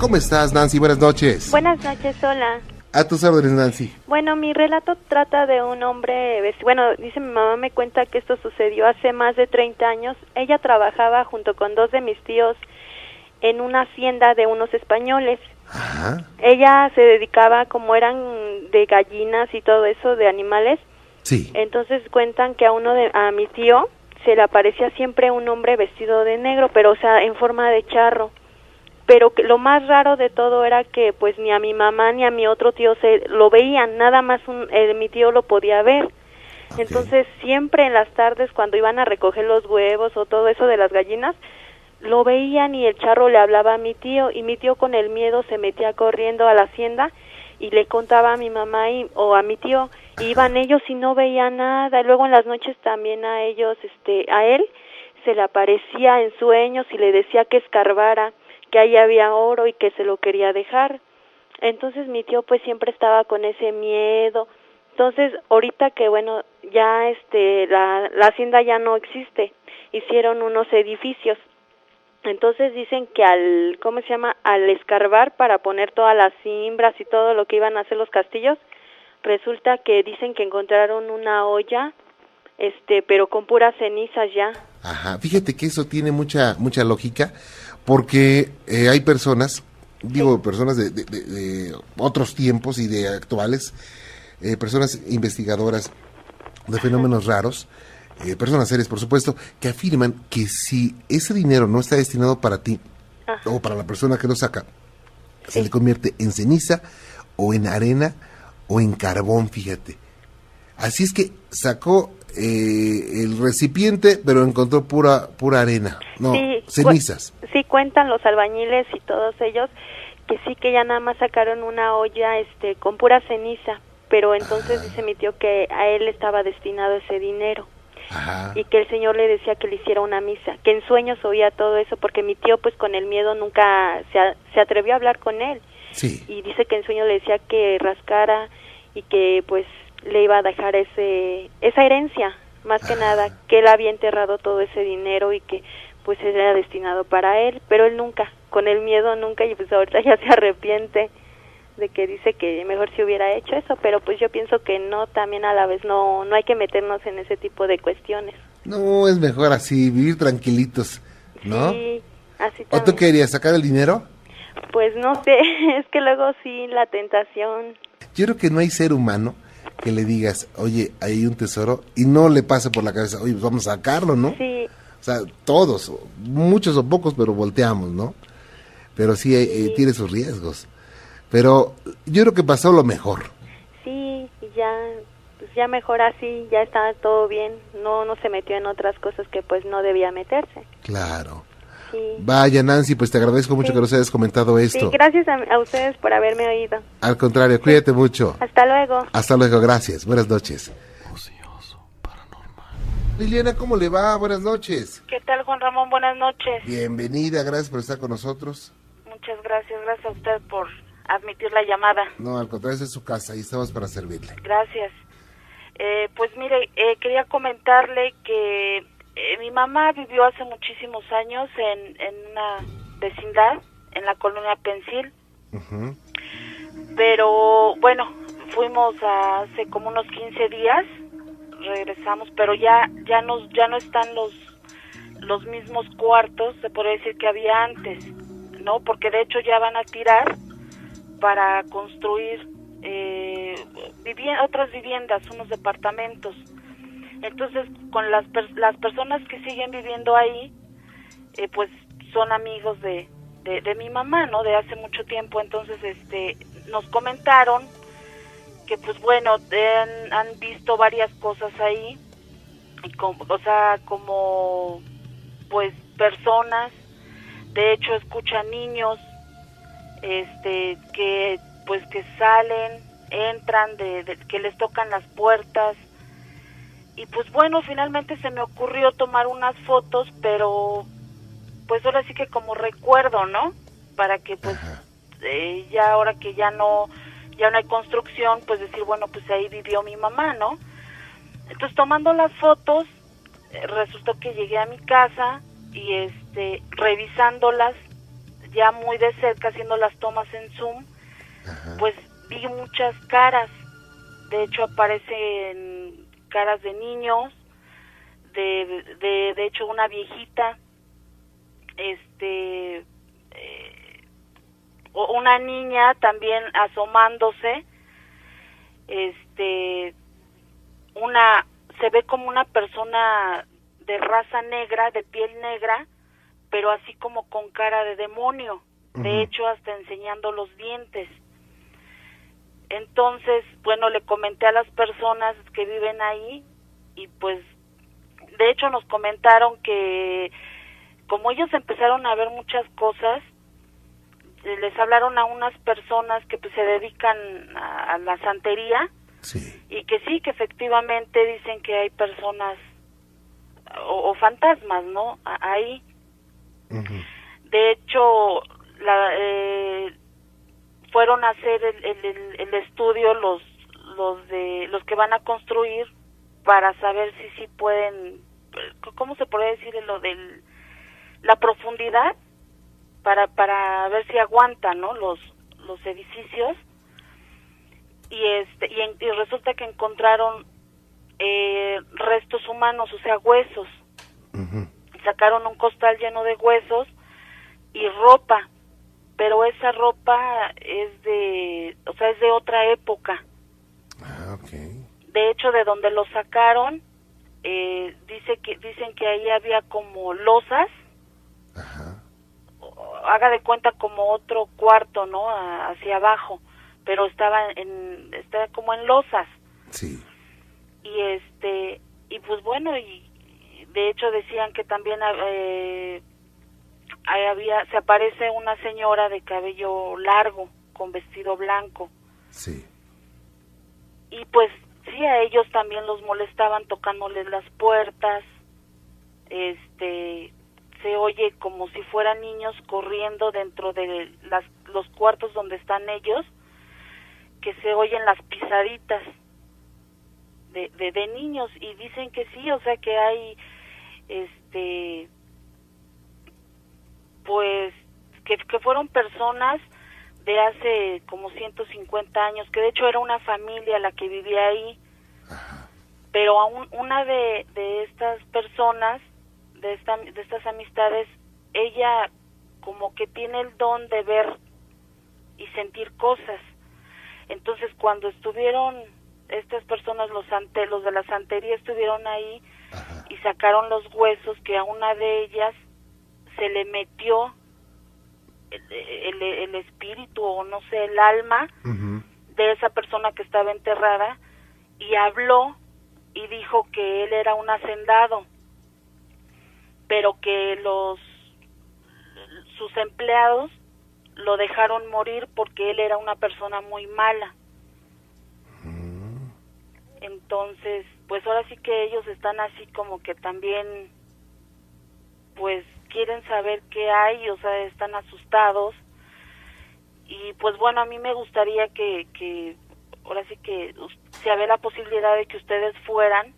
¿Cómo estás, Nancy? Buenas noches. Buenas noches, hola. A tus órdenes, Nancy. Bueno, mi relato trata de un hombre, bueno, dice mi mamá, me cuenta que esto sucedió hace más de 30 años. Ella trabajaba junto con dos de mis tíos en una hacienda de unos españoles. Ajá. Ella se dedicaba, como eran de gallinas y todo eso, de animales. Sí. Entonces cuentan que a uno de, a mi tío se le aparecía siempre un hombre vestido de negro, pero o sea, en forma de charro pero que lo más raro de todo era que pues ni a mi mamá ni a mi otro tío se lo veían, nada más un, eh, mi tío lo podía ver. Entonces siempre en las tardes cuando iban a recoger los huevos o todo eso de las gallinas, lo veían y el charro le hablaba a mi tío y mi tío con el miedo se metía corriendo a la hacienda y le contaba a mi mamá y, o a mi tío, iban ellos y no veían nada, luego en las noches también a ellos, este, a él se le aparecía en sueños y le decía que escarbara que ahí había oro y que se lo quería dejar. Entonces mi tío pues siempre estaba con ese miedo. Entonces, ahorita que bueno, ya este la, la hacienda ya no existe, hicieron unos edificios. Entonces dicen que al ¿cómo se llama? al escarbar para poner todas las cimbras y todo lo que iban a hacer los castillos, resulta que dicen que encontraron una olla este, pero con puras cenizas ya. Ajá, fíjate que eso tiene mucha mucha lógica porque eh, hay personas, digo, personas de, otros tiempos y de actuales, eh, personas investigadoras de fenómenos raros, eh, personas serias, por supuesto, que afirman que si ese dinero no está destinado para ti o para la persona que lo saca, se le convierte en ceniza o en arena o en carbón, fíjate. Así es que sacó eh, el recipiente, pero encontró pura pura arena, no, cenizas. Sí, cuentan los albañiles y todos ellos que sí que ya nada más sacaron una olla este con pura ceniza, pero entonces dice mi tío que a él estaba destinado ese dinero. Y que el Señor le decía que le hiciera una misa, que en sueños oía todo eso, porque mi tío pues con el miedo nunca se, se atrevió a hablar con él. Sí. Y dice que en sueños le decía que rascara y que pues le iba a dejar ese esa herencia más que nada que él había enterrado todo ese dinero y que pues era destinado para él pero él nunca con el miedo nunca y pues ahorita ya se arrepiente de que dice que mejor si hubiera hecho eso pero pues yo pienso que no también a la vez no no hay que meternos en ese tipo de cuestiones. No es mejor así vivir tranquilitos no sí así o tú querías sacar el dinero pues no sé es que luego sí la tentación yo creo que no hay ser humano que le digas, oye, hay un tesoro, y no le pase por la cabeza, oye, pues vamos a sacarlo, ¿no? Sí. O sea, todos, muchos o pocos, pero volteamos, ¿no? Pero sí, eh, tiene sus riesgos. Pero yo creo que pasó lo mejor. Sí, ya, pues ya mejor así, ya está todo bien. No, no se metió en otras cosas que pues no debía meterse. Claro. Vaya, Nancy, pues te agradezco mucho que nos hayas comentado esto. Sí, gracias a, ustedes por haberme oído. Al contrario, cuídate mucho. Hasta luego. Hasta luego, gracias. Buenas noches. Liliana, ¿cómo le va? Buenas noches. ¿Qué tal, Juan Ramón? Buenas noches. Bienvenida, gracias por estar con nosotros. Muchas gracias, gracias a usted por admitir la llamada. No, al contrario, es su casa y estamos para servirle. Gracias. Eh, pues mire, eh, quería comentarle que eh, mi mamá vivió hace muchísimos años en, en una vecindad, en la colonia Pensil. Pero bueno, fuimos hace como unos 15 días, regresamos, pero ya ya nos ya no están los los mismos cuartos, se puede decir que había antes, ¿no? Porque de hecho ya van a tirar para construir eh, otras viviendas, unos departamentos. Entonces, con las, las personas que siguen viviendo ahí, eh, pues son amigos de, de, mi mamá, ¿no? De hace mucho tiempo. Entonces, este, nos comentaron que, pues bueno, han, visto varias cosas ahí, y o sea, como, pues, personas, de hecho, escuchan niños, este, que, pues, que salen, entran, de que les tocan las puertas, y pues bueno, finalmente se me ocurrió tomar unas fotos, pero pues ahora sí que como recuerdo, ¿no? Para que pues eh, ya ahora que ya no ya no hay construcción, pues decir, bueno, pues ahí vivió mi mamá, ¿no? Entonces tomando las fotos, eh, resultó que llegué a mi casa y este revisándolas ya muy de cerca haciendo las tomas en Zoom, pues vi muchas caras. De hecho aparecen caras de niños, de, de, de hecho una viejita, este, eh, una niña también asomándose, este, una, se ve como una persona de raza negra, de piel negra, pero así como con cara de demonio, de hecho hasta enseñando los dientes. Entonces, bueno, le comenté a las personas que viven ahí y pues de hecho nos comentaron que como ellos empezaron a ver muchas cosas, les hablaron a unas personas que pues se dedican a, la santería y que sí, que efectivamente dicen que hay personas o, fantasmas, ¿no? Ahí. De hecho, la, eh, fueron a hacer el, el, estudio los los de los que van a construir para saber si sí pueden cómo se puede decir lo del la profundidad para para ver si aguantan no los los edificios. Y este y, resulta que encontraron eh, restos humanos o sea huesos. Sacaron un costal lleno de huesos y ropa pero esa ropa es de o sea es de otra época ah, okay. de hecho de donde lo sacaron eh, dice que dicen que ahí había como losas haga de cuenta como otro cuarto, ¿no? hacia abajo, pero estaba en, estaba como en losas. Sí. Y este, y pues bueno, y de hecho decían que también eh, había, se aparece una señora de cabello largo, con vestido blanco. Sí. Y pues sí, a ellos también los molestaban tocándoles las puertas, este, se oye como si fueran niños corriendo dentro de las, los cuartos donde están ellos, que se oyen las pisaditas de, de, niños y dicen que sí, o sea que hay, este, pues, que, que fueron personas de hace como 150 años, que de hecho era una familia la que vivía ahí, pero aún una de, de estas personas de, esta, de estas amistades, ella como que tiene el don de ver y sentir cosas. Entonces cuando estuvieron estas personas, los, ante, los de la santería estuvieron ahí y sacaron los huesos que a una de ellas se le metió el, el, espíritu o no sé, el alma de esa persona que estaba enterrada y habló y dijo que él era un hacendado pero que los sus empleados lo dejaron morir porque él era una persona muy mala. Entonces, pues ahora sí que ellos están así como que también, pues quieren saber qué hay, o sea, están asustados. Y pues bueno, a mí me gustaría que, que ahora sí que si había la posibilidad de que ustedes fueran,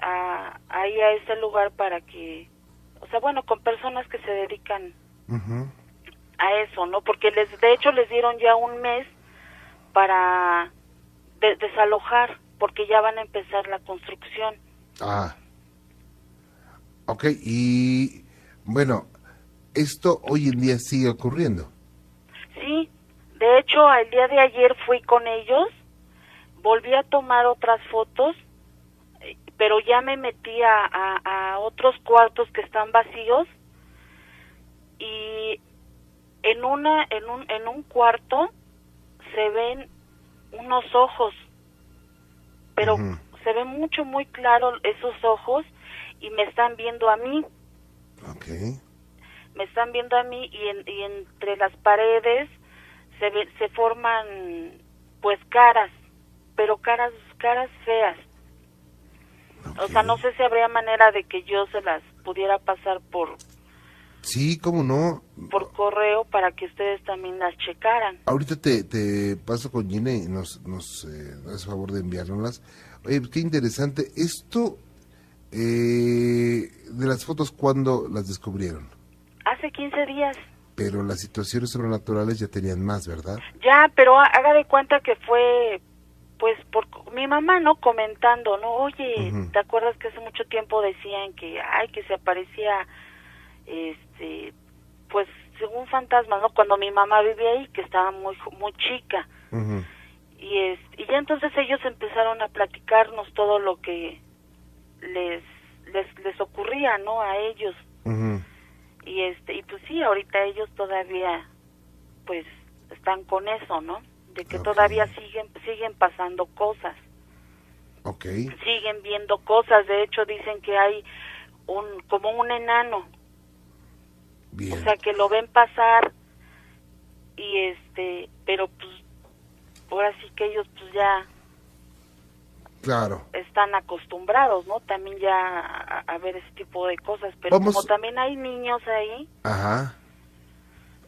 a, ahí a ese lugar para que, o sea, bueno, con personas que se dedican a eso, ¿no? Porque les, de hecho les dieron ya un mes para desalojar, porque ya van a empezar la construcción. Ah. Ok, y bueno, esto hoy en día sigue ocurriendo. Sí, de hecho, el día de ayer fui con ellos, volví a tomar otras fotos pero ya me metí a, otros cuartos que están vacíos y en una en un en un cuarto se ven unos ojos pero se ve mucho muy claro esos ojos y me están viendo a mí okay. me están viendo a mí y, y entre las paredes se se forman pues caras pero caras caras feas o sea, no sé si habría manera de que yo se las pudiera pasar por... Sí, cómo no. Por correo para que ustedes también las checaran. Ahorita te, te paso con Gina y nos, nos eh, das favor de enviárnoslas. Oye, qué interesante. Esto eh, de las fotos, ¿cuándo las descubrieron? hace 15 días. Pero las situaciones sobrenaturales ya tenían más, ¿verdad? Ya, pero haga de cuenta que fue, pues, por mi mamá, ¿no? Comentando, ¿no? Oye, ¿te acuerdas que hace mucho tiempo decían que, ay, que se aparecía, este, pues, según fantasmas, ¿no? Cuando mi mamá vivía ahí, que estaba muy, muy chica. Y, es, y ya entonces ellos empezaron a platicarnos todo lo que les, les, les ocurría, ¿no? A ellos. Y este y pues sí ahorita ellos todavía pues están con eso no de que todavía siguen siguen pasando cosas. Okay. siguen viendo cosas. De hecho dicen que hay un como un enano. Bien. o sea que lo ven pasar y este pero pues ahora sí que ellos pues ya Claro. Están acostumbrados, ¿no? También ya a, ver ese tipo de cosas, pero como también hay niños ahí. Ajá.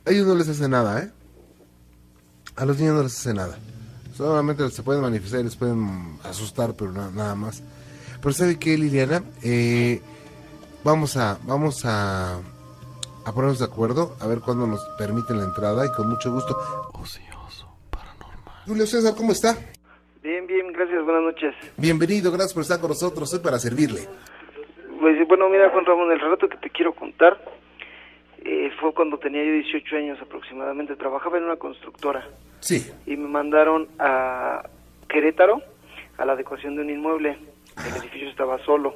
A ellos no les hace nada, ¿eh? A los niños no les hace nada. Solamente se pueden manifestar, les pueden asustar, pero nada más. Pero ¿sabe qué, Liliana? Eh, vamos a, vamos a, a ponernos de acuerdo, a ver cuándo nos permiten la entrada y con mucho gusto. Ocioso, paranormal. Julio César, ¿cómo está? Bien, bien, gracias, buenas noches. Bienvenido, gracias por estar con nosotros, soy para servirle. Pues bueno, mira Juan Ramón, el relato que te quiero contar eh, fue cuando tenía yo 18 años aproximadamente, trabajaba en una constructora. Sí. Y me mandaron a Querétaro a la adecuación de un inmueble, el edificio estaba solo.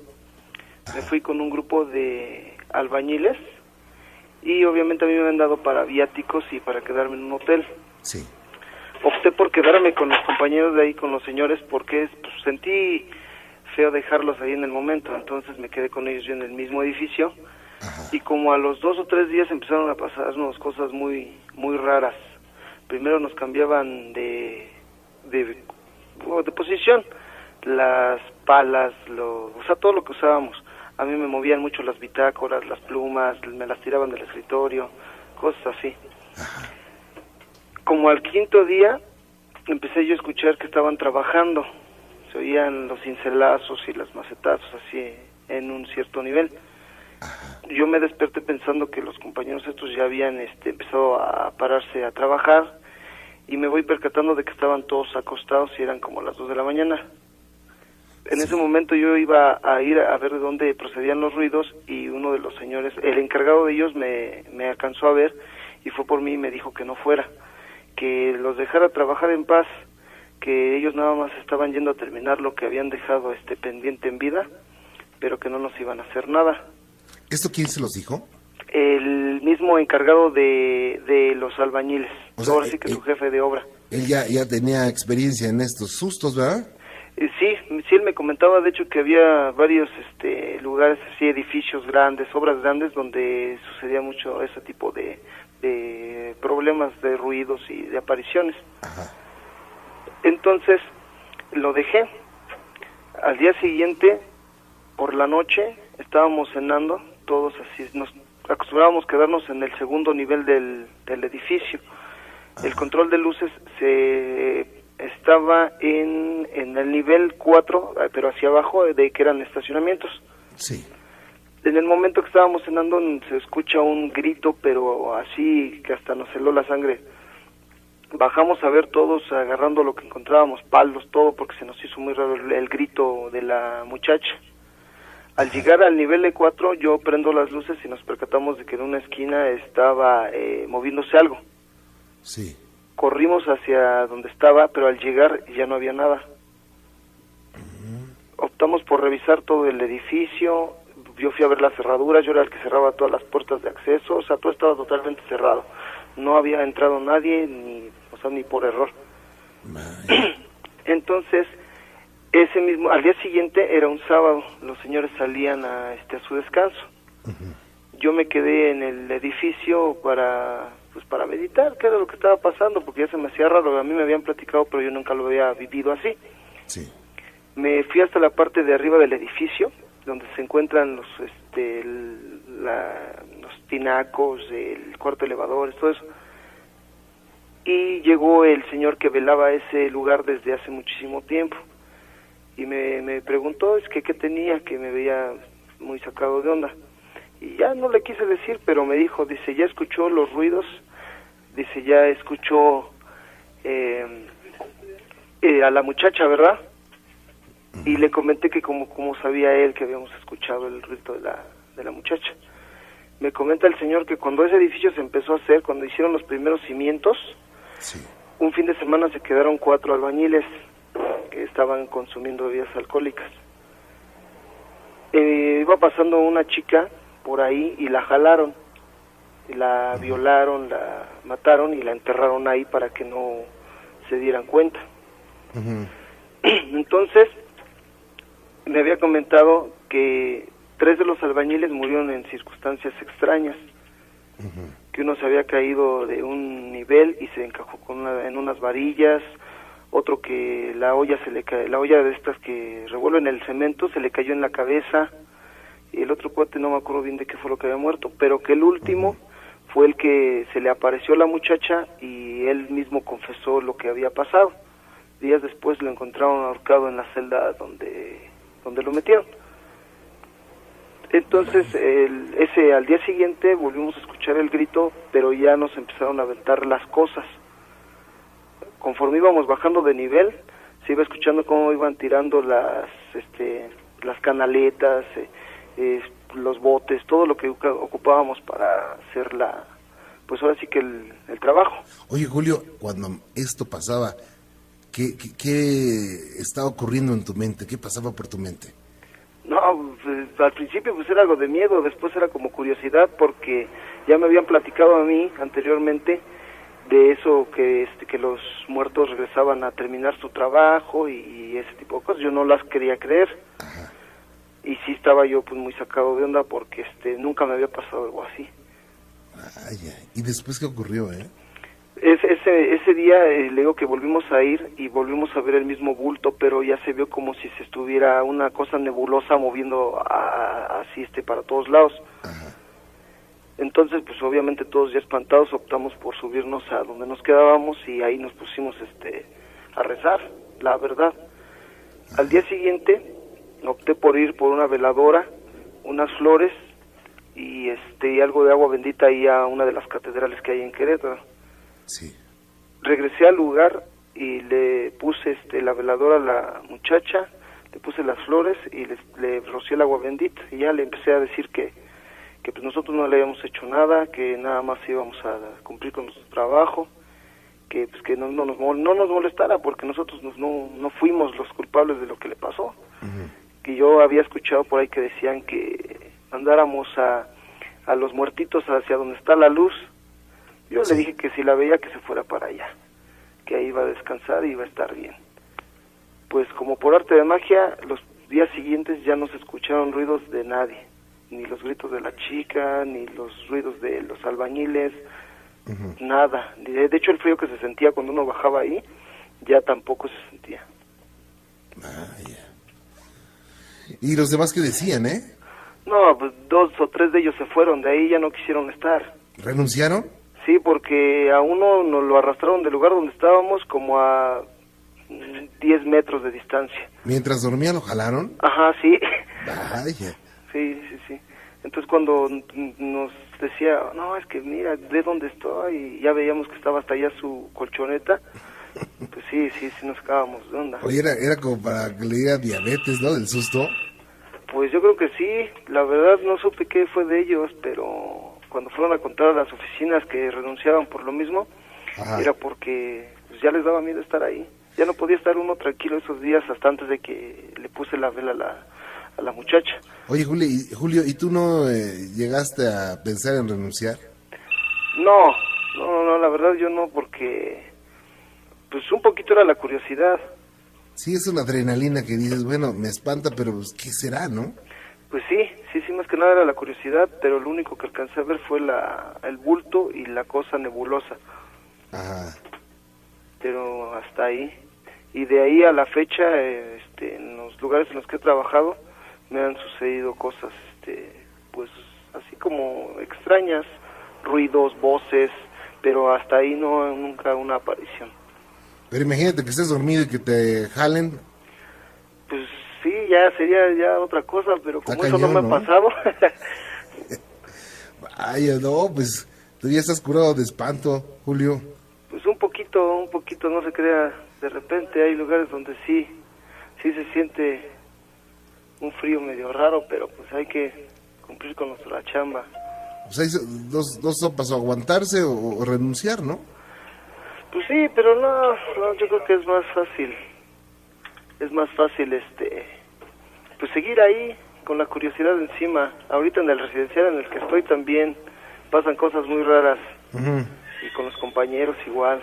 Me fui con un grupo de albañiles y obviamente a mí me han dado para viáticos y para quedarme en un hotel. Sí opté por quedarme con los compañeros de ahí, con los señores, porque pues, sentí feo dejarlos ahí en el momento, entonces me quedé con ellos yo en el mismo edificio. Y como a los dos o tres días empezaron a pasarnos cosas muy muy raras. Primero nos cambiaban de de, de posición, las palas, lo, o sea, todo lo que usábamos. A mí me movían mucho las bitácoras, las plumas, me las tiraban del escritorio, cosas así como al quinto día empecé yo a escuchar que estaban trabajando, se oían los cincelazos y las macetazos así en un cierto nivel. Yo me desperté pensando que los compañeros estos ya habían este, empezado a pararse a trabajar y me voy percatando de que estaban todos acostados y eran como las dos de la mañana. En ese momento yo iba a ir a ver de dónde procedían los ruidos y uno de los señores, el encargado de ellos me, me alcanzó a ver y fue por mí y me dijo que no fuera que los dejara trabajar en paz, que ellos nada más estaban yendo a terminar lo que habían dejado este pendiente en vida, pero que no nos iban a hacer nada. ¿Esto quién se los dijo? El mismo encargado de, de los albañiles, ahora sí que su jefe de obra. Él ya, ya tenía experiencia en estos sustos, ¿verdad? Eh, sí, sí, él me comentaba de hecho que había varios este, lugares así, edificios grandes, obras grandes, donde sucedía mucho ese tipo de, de problemas de ruidos y de apariciones. Entonces lo dejé. Al día siguiente, por la noche, estábamos cenando, todos así, nos acostumbrábamos quedarnos en el segundo nivel del, del edificio. El control de luces se estaba en, en el nivel 4, pero hacia abajo, de que eran estacionamientos. Sí en el momento que estábamos cenando se escucha un grito, pero así que hasta nos heló la sangre. Bajamos a ver todos agarrando lo que encontrábamos, palos, todo, porque se nos hizo muy raro el, grito de la muchacha. Al llegar al nivel de 4 yo prendo las luces y nos percatamos de que en una esquina estaba eh, moviéndose algo. Sí. Corrimos hacia donde estaba, pero al llegar ya no había nada. Optamos por revisar todo el edificio, yo fui a ver las cerraduras, yo era el que cerraba todas las puertas de acceso, o sea, todo estaba totalmente cerrado. No había entrado nadie, ni, o sea, ni por error. Entonces, ese mismo, al día siguiente era un sábado, los señores salían a, este, a su descanso. Yo me quedé en el edificio para, pues, para meditar qué era lo que estaba pasando, porque ya se me hacía raro, a mí me habían platicado, pero yo nunca lo había vivido así. Sí. Me fui hasta la parte de arriba del edificio, donde se encuentran los este los tinacos, el cuarto elevador, todo eso. Y llegó el señor que velaba ese lugar desde hace muchísimo tiempo y me, me preguntó es que qué tenía, que me veía muy sacado de onda. Y ya no le quise decir, pero me dijo, dice, ya escuchó los ruidos, dice, ya escuchó eh, eh, a la muchacha, ¿verdad? Y le comenté que como, como sabía él que habíamos escuchado el grito de la, de la muchacha. Me comenta el señor que cuando ese edificio se empezó a hacer, cuando hicieron los primeros cimientos, Sí. un fin de semana se quedaron cuatro albañiles que estaban consumiendo bebidas alcohólicas. Eh, iba pasando una chica por ahí y la jalaron, y la violaron, la mataron y la enterraron ahí para que no se dieran cuenta. Entonces, me había comentado que tres de los albañiles murieron en circunstancias extrañas, que uno se había caído de un nivel y se encajó con una- en unas varillas, otro que la olla se le la olla de estas que revuelven el cemento se le cayó en la cabeza y el otro cuate no me acuerdo bien de qué fue lo que había muerto, pero que el último fue el que se le apareció a la muchacha y él mismo confesó lo que había pasado. Días después lo encontraron ahorcado en la celda donde donde lo metieron. Entonces, el- ese al día siguiente volvimos a escuchar el grito, pero ya nos empezaron a aventar las cosas. Conforme íbamos bajando de nivel, se iba escuchando cómo iban tirando las, este, las canaletas, eh, eh, los botes, todo lo que ocupábamos para hacer la, pues ahora sí que el trabajo. Oye, Julio, cuando esto pasaba, ¿qué, qué, qué estaba ocurriendo en tu mente? ¿Qué pasaba por tu mente? No, pues, al principio pues era algo de miedo, después era como curiosidad porque ya me habían platicado a mí anteriormente de eso que este que los muertos regresaban a terminar su trabajo y, y ese tipo de cosas. Yo no las quería creer. Y sí estaba yo pues muy sacado de onda porque este nunca me había pasado algo así. Vaya. ¿Y después qué ocurrió, eh? Ese, ese, ese día eh, le digo que volvimos a ir y volvimos a ver el mismo bulto, pero ya se vio como si se estuviera una cosa nebulosa moviendo a- así este para todos lados. Entonces, pues obviamente todos ya espantados optamos por subirnos a donde nos quedábamos y ahí nos pusimos este a rezar, la verdad. Al día siguiente opté por ir por una veladora, unas flores y este y algo de agua bendita ahí a una de las catedrales que hay en Querétaro Sí. regresé al lugar y le puse este la veladora a la muchacha, le puse las flores y le, le rocié el agua bendita y ya le empecé a decir que que pues nosotros no le habíamos hecho nada, que nada más íbamos a cumplir con nuestro trabajo, que pues que no, no nos no nos molestara porque nosotros nos- no no fuimos los culpables de lo que le pasó. Que yo había escuchado por ahí que decían que mandáramos a a los muertitos hacia donde está la luz yo le dije que si la veía que se fuera para allá, que ahí iba a descansar y iba a estar bien. Pues como por arte de magia, los días siguientes ya no se escucharon ruidos de nadie, ni los gritos de la chica, ni los ruidos de los albañiles, nada. De de hecho el frío que se sentía cuando uno bajaba ahí, ya tampoco se sentía. Vaya. ¿Y los demás qué decían, eh? No, pues dos o tres de ellos se fueron, de ahí ya no quisieron estar. ¿Renunciaron? Sí, porque a uno nos lo arrastraron del lugar donde estábamos como a mm, 10 metros de distancia. Mientras dormía lo jalaron. Ajá, sí. Vaya. Sí, sí, sí. Entonces cuando nos decía, no, es que mira, ve dónde estoy, y ya veíamos que estaba hasta allá su colchoneta, pues sí, sí, sí nos sacábamos de onda. Oye, era, era como para que le diera diabetes, ¿no? Del susto. Pues yo creo que sí, la verdad no supe qué fue de ellos, pero cuando fueron a contar a las oficinas que renunciaban por lo mismo, Ajá. era porque pues, ya les daba miedo estar ahí. Ya no podía estar uno tranquilo esos días hasta antes de que le puse la vela a la, a la muchacha. Oye, Julio, ¿y, Julio, ¿y tú no eh, llegaste a pensar en renunciar? No, no, no, no, la verdad yo no, porque pues un poquito era la curiosidad. Sí, es una adrenalina que dices, bueno, me espanta, pero pues, ¿qué será, no? Pues sí, sí, sí, más que nada era la curiosidad, pero lo único que alcancé a ver fue la, el bulto y la cosa nebulosa, Ajá. pero hasta ahí. Y de ahí a la fecha, eh, este, en los lugares en los que he trabajado, me han sucedido cosas, este, pues así como extrañas, ruidos, voces, pero hasta ahí no, nunca una aparición. Pero imagínate que estés dormido y que te jalen. Pues sí, ya sería ya otra cosa, pero como Está eso no me ha pasado, Ay, no, pues tú ya estás curado de espanto, Julio. Pues un poquito, un poquito, no se crea. De repente hay lugares donde sí, sí se siente un frío medio raro, pero pues hay que cumplir con nuestra chamba. Pues hay dos, dos sopas, o aguantarse o, o renunciar, ¿no? Pues sí, pero no, no, yo creo que es más fácil, es más fácil, este, pues seguir ahí con la curiosidad encima. Ahorita en el residencial en el que estoy también pasan cosas muy raras y con los compañeros igual.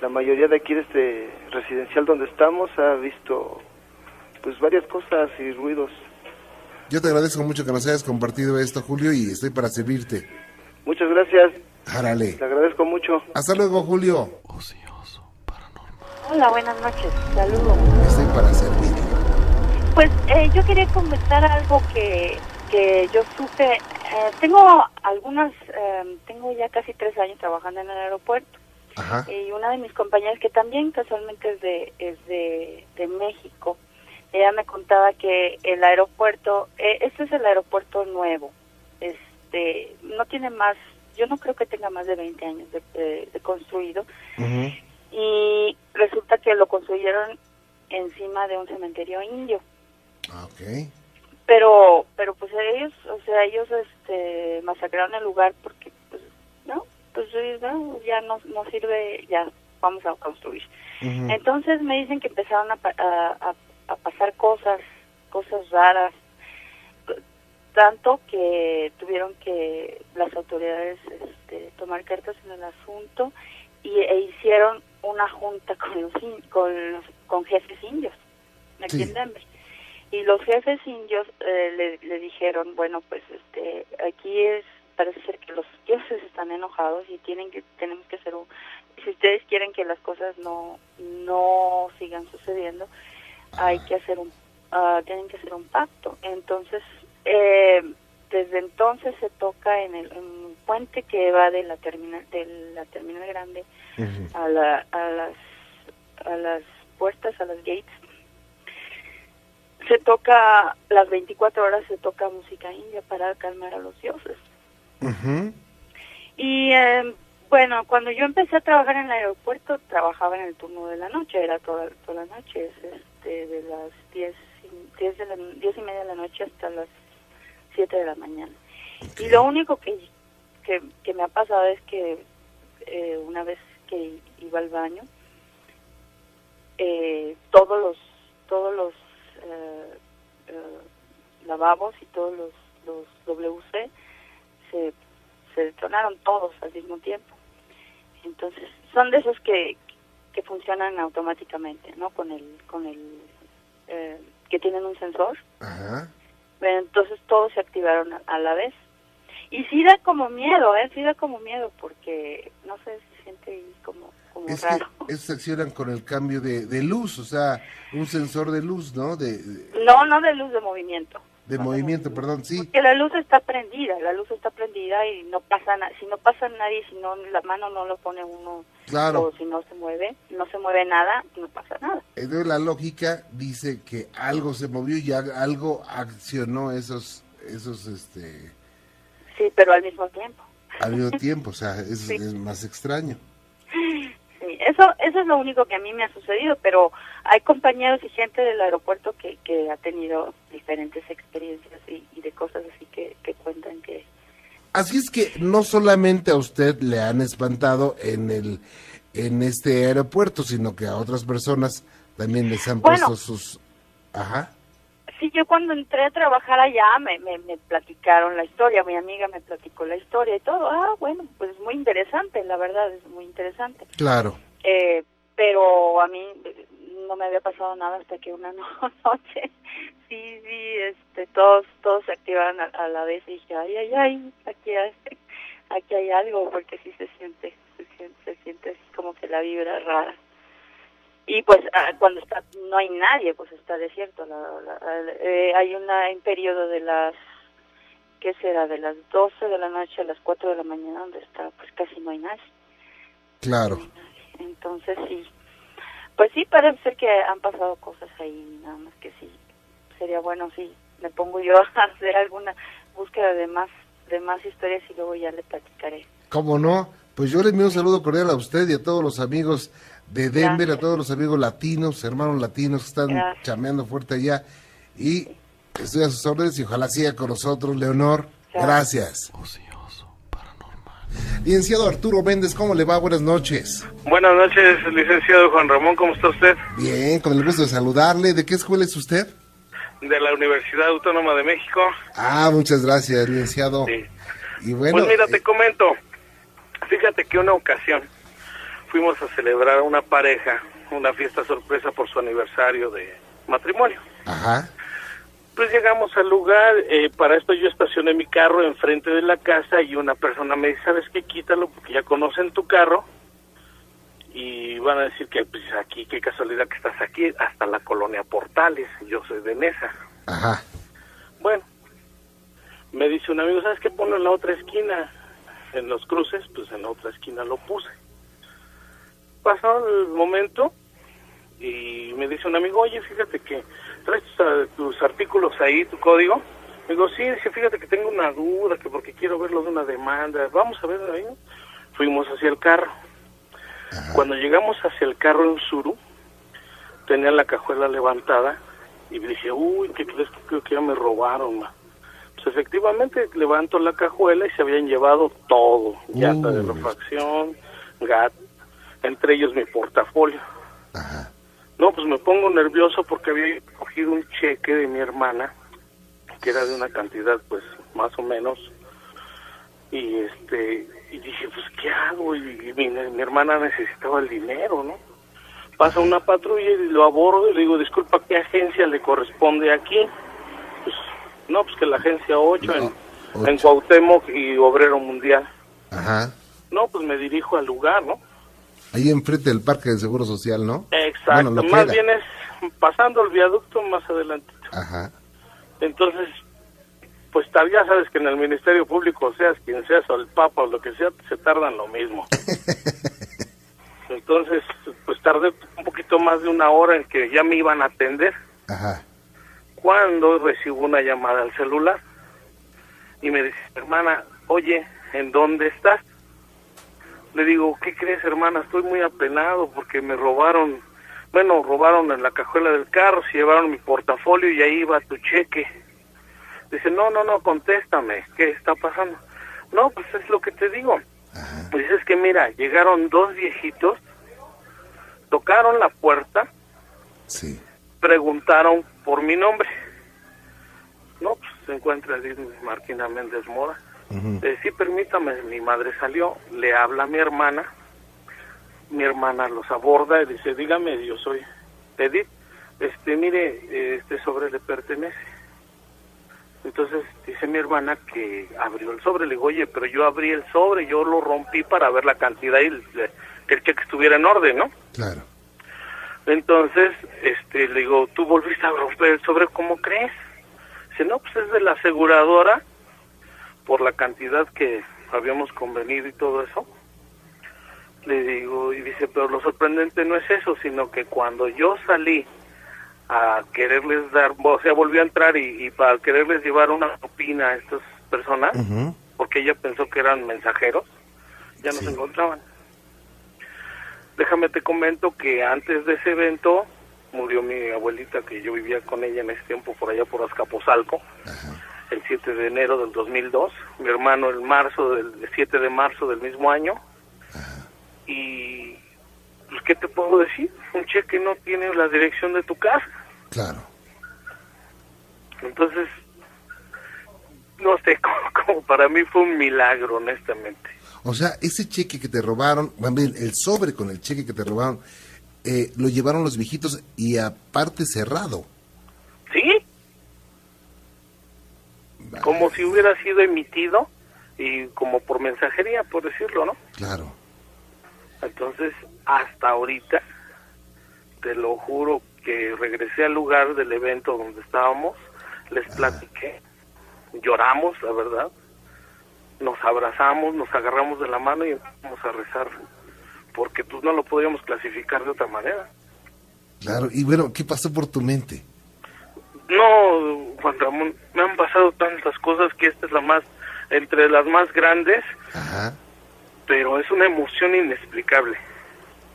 La mayoría de aquí de este residencial donde estamos ha visto pues varias cosas y ruidos. Yo te agradezco mucho que nos hayas compartido esto, Julio, y estoy para servirte. Muchas gracias, Járale. le agradezco mucho. Hasta luego, Julio. Hola, buenas noches. Saludos. Estoy para servirte. Pues eh, yo quería comentar algo que, que yo supe. Eh, tengo algunas, eh, tengo ya casi tres años trabajando en el aeropuerto Ajá. y una de mis compañeras que también casualmente es de, es de, de México, ella me contaba que el aeropuerto, eh, este es el aeropuerto nuevo, este, no tiene más, yo no creo que tenga más de 20 años de, de- de construido Ujú. Y resulta que lo construyeron encima de un cementerio indio. Ah, Ok. pero pero pues ellos o sea ellos este masacraron el lugar porque pues no pues no, ya no, no sirve ya vamos a construir entonces me dicen que empezaron a- a pasar cosas cosas raras tanto que tuvieron que las autoridades este, tomar cartas en el asunto y e hicieron una junta con los in- con los- con jefes indios aquí Sí. en Denver y los jefes indios eh, le, le dijeron bueno pues este aquí es parece ser que los dioses están enojados y tienen que tenemos que hacer un si ustedes quieren que las cosas no no sigan sucediendo hay que hacer un ah, tienen que hacer un pacto entonces eh, desde entonces se toca en el, en puente que va de la terminal de la terminal grande a, la, a las a las puertas a las gates. Se toca las 24 horas se toca música india para calmar a los dioses. Y eh, bueno cuando yo empecé a trabajar en el aeropuerto trabajaba en el turno de la noche era toda, toda la noche es este de las 10 y, 10 de la, 10 y media de la noche hasta las 7 de la mañana y lo único que, que, que me ha pasado es que eh, una vez que iba al baño, eh, todos los todos los eh, eh, lavabos y todos los, los WC se, se detonaron todos al mismo tiempo. Entonces, son de esos que, que funcionan automáticamente, ¿no? Con el, con el, eh, que tienen un sensor. Ajá. Entonces todos se activaron a, la vez. Y sí da como miedo, ¿eh? Sí da como miedo porque, no sé, se siente ahí como, como Es raro. que esos se accionan con el cambio de, de luz, o sea, un sensor de luz, ¿no? De, de, No, no de luz de movimiento. De No, movimiento, perdón, sí. Porque la luz está prendida, la luz está prendida y no pasa nada. Si no pasa nadie, si no la mano no lo pone uno Claro. o si no se mueve, no se mueve nada, no pasa nada. Entonces la lógica dice que algo se movió y algo accionó esos, esos, este, Sí, pero al mismo tiempo. al mismo tiempo, o sea, es, Sí. es más extraño. Sí, eso, eso es lo único que a mí me ha sucedido, pero hay compañeros y gente del aeropuerto que, que ha tenido diferentes experiencias y, y de cosas así que, que cuentan que... Así es que no solamente a usted le han espantado en el en este aeropuerto, sino que a otras personas también les han Bueno. puesto sus ajá. Sí, yo cuando entré a trabajar allá me, me, me platicaron la historia, mi amiga me platicó la historia y todo. Ah, bueno, pues muy interesante, la verdad es muy interesante. Claro. Eh, pero a mí eh, no me había pasado nada hasta que una no- noche, sí, sí, este, todos, todos se activaron a, a la vez y dije, ay, ay, ay, aquí hay, aquí hay algo, porque sí se siente, se siente, se siente así como que la vibra rara. Y pues ah, cuando está, no hay nadie, pues está desierto. La, la- eh, hay una, un periodo de las, ¿qué será? De las 12 de la noche a las 4 de la mañana donde está, pues casi no hay nadie. Claro. Entonces sí, pues sí parece ser que han pasado cosas ahí, nada más que sí, sería bueno si me pongo yo a hacer alguna búsqueda de más demás historias y luego ya le platicaré. ¿Cómo no? Pues yo le envío un saludo cordial a usted y a todos los amigos de Denver, a todos los amigos latinos, hermanos latinos que están chameando fuerte allá. Y estoy a sus órdenes y ojalá siga con nosotros, Leonor. Gracias. Licenciado Arturo Méndez, ¿cómo le va? Buenas noches. Buenas noches, licenciado Juan Ramón, ¿cómo está usted? Bien, con el gusto de saludarle. ¿De qué escuela es usted? De la Universidad Autónoma de México. Ah, muchas gracias, licenciado. Sí. Y bueno, pues mira, te eh, comento. Fíjate que una ocasión fuimos a celebrar a una pareja una fiesta sorpresa por su aniversario de matrimonio. Ajá. Pues llegamos al lugar, eh, para esto yo estacioné mi carro enfrente de la casa y una persona me dice, ¿sabes qué? Quítalo porque ya conocen tu carro y van a decir que pues aquí, qué casualidad que estás aquí, hasta la colonia Portales, yo soy de Mesa. Ajá. Bueno, me dice un amigo, ¿sabes qué? Ponlo en la otra esquina, en los cruces, pues en la otra esquina lo puse. Pasó el momento y me dice un amigo, oye, fíjate que traes tus, artículos ahí, tu código. Digo, sí, dice, fíjate que tengo una duda, que porque quiero verlo de una demanda. Vamos a ver ahí. Fuimos hacia el carro. Cuando llegamos hacia el carro en Suru, tenía la cajuela levantada y dije, uy, ¿qué crees que creo que ya me robaron? Pues efectivamente levanto la cajuela y se habían llevado todo, llanta de refacción, gat, entre ellos mi portafolio. Ajá. No, pues me pongo nervioso porque había cogido un cheque de mi hermana, que era de una cantidad, pues, más o menos. Y este, y dije, pues, ¿qué hago? Y, mi, hermana necesitaba el dinero, ¿no? Pasa una patrulla y lo abordo y le digo, disculpa, ¿qué agencia le corresponde aquí? No, pues que la agencia 8, en, en Cuauhtémoc y Obrero Mundial. Ajá. No, pues me dirijo al lugar, ¿no? Ahí enfrente del Parque del Seguro Social, ¿no? Exacto, más bien es pasando el viaducto más adelante. Ajá. Entonces, pues ya sabes que en el Ministerio Público, seas quien seas, o el Papa o lo que sea, se tardan lo mismo. Entonces, pues tardé un poquito más de una hora en que ya me iban a atender. Ajá. Cuando recibo una llamada al celular y me dice, hermana, oye, ¿en dónde estás? Le digo, ¿qué crees, hermana? Estoy muy apenado porque me robaron, bueno, robaron en la cajuela del carro, se llevaron mi portafolio y ahí iba tu cheque. Dice, no, no, no, contéstame, ¿qué está pasando? No, pues es lo que te digo. Pues es que mira, llegaron dos viejitos, tocaron la puerta, sí. Preguntaron por mi nombre. No, pues se encuentra Martina Méndez Mora. Eh, sí, permítame, mi madre salió, le habla a mi hermana, mi hermana los aborda y dice, dígame, yo soy Edith, este, mire, este sobre le pertenece. Entonces dice mi hermana que abrió el sobre, le digo, oye, pero yo abrí el sobre, yo lo rompí para ver la cantidad y que el cheque estuviera en orden, ¿no? Claro. Entonces, este, le digo, ¿tú volviste a romper el sobre? ¿Cómo crees? Dice, no, pues es de la aseguradora por la cantidad que habíamos convenido y todo eso. Le digo, y dice, pero lo sorprendente no es eso, sino que cuando yo salí a quererles dar, o sea, volví a entrar y, para quererles llevar una opina a estas personas, porque ella pensó que eran mensajeros, ya no se encontraban. Déjame te comento que antes de ese evento murió mi abuelita, que yo vivía con ella en ese tiempo por allá por Azcapotzalco el 7 de enero del 2002, mi hermano el marzo del 7 de marzo del mismo año. Y pues, ¿qué te puedo decir? Un cheque no tiene la dirección de tu casa. Claro. Entonces, no sé, como, para mí fue un milagro, honestamente. O sea, ese cheque que te robaron, el sobre con el cheque que te robaron, eh, lo llevaron los viejitos y aparte cerrado. Sí, como si hubiera sido emitido y como por mensajería, por decirlo, ¿no? Claro. Entonces, hasta ahorita, te lo juro que regresé al lugar del evento donde estábamos, les platiqué, lloramos, la verdad, nos abrazamos, nos agarramos de la mano y empezamos a rezar, porque pues no lo podíamos clasificar de otra manera. Claro, y bueno, ¿qué pasó por tu mente? No, Juan Ramón, me han pasado tantas cosas que esta es la más entre las más grandes, Ajá. pero es una emoción inexplicable.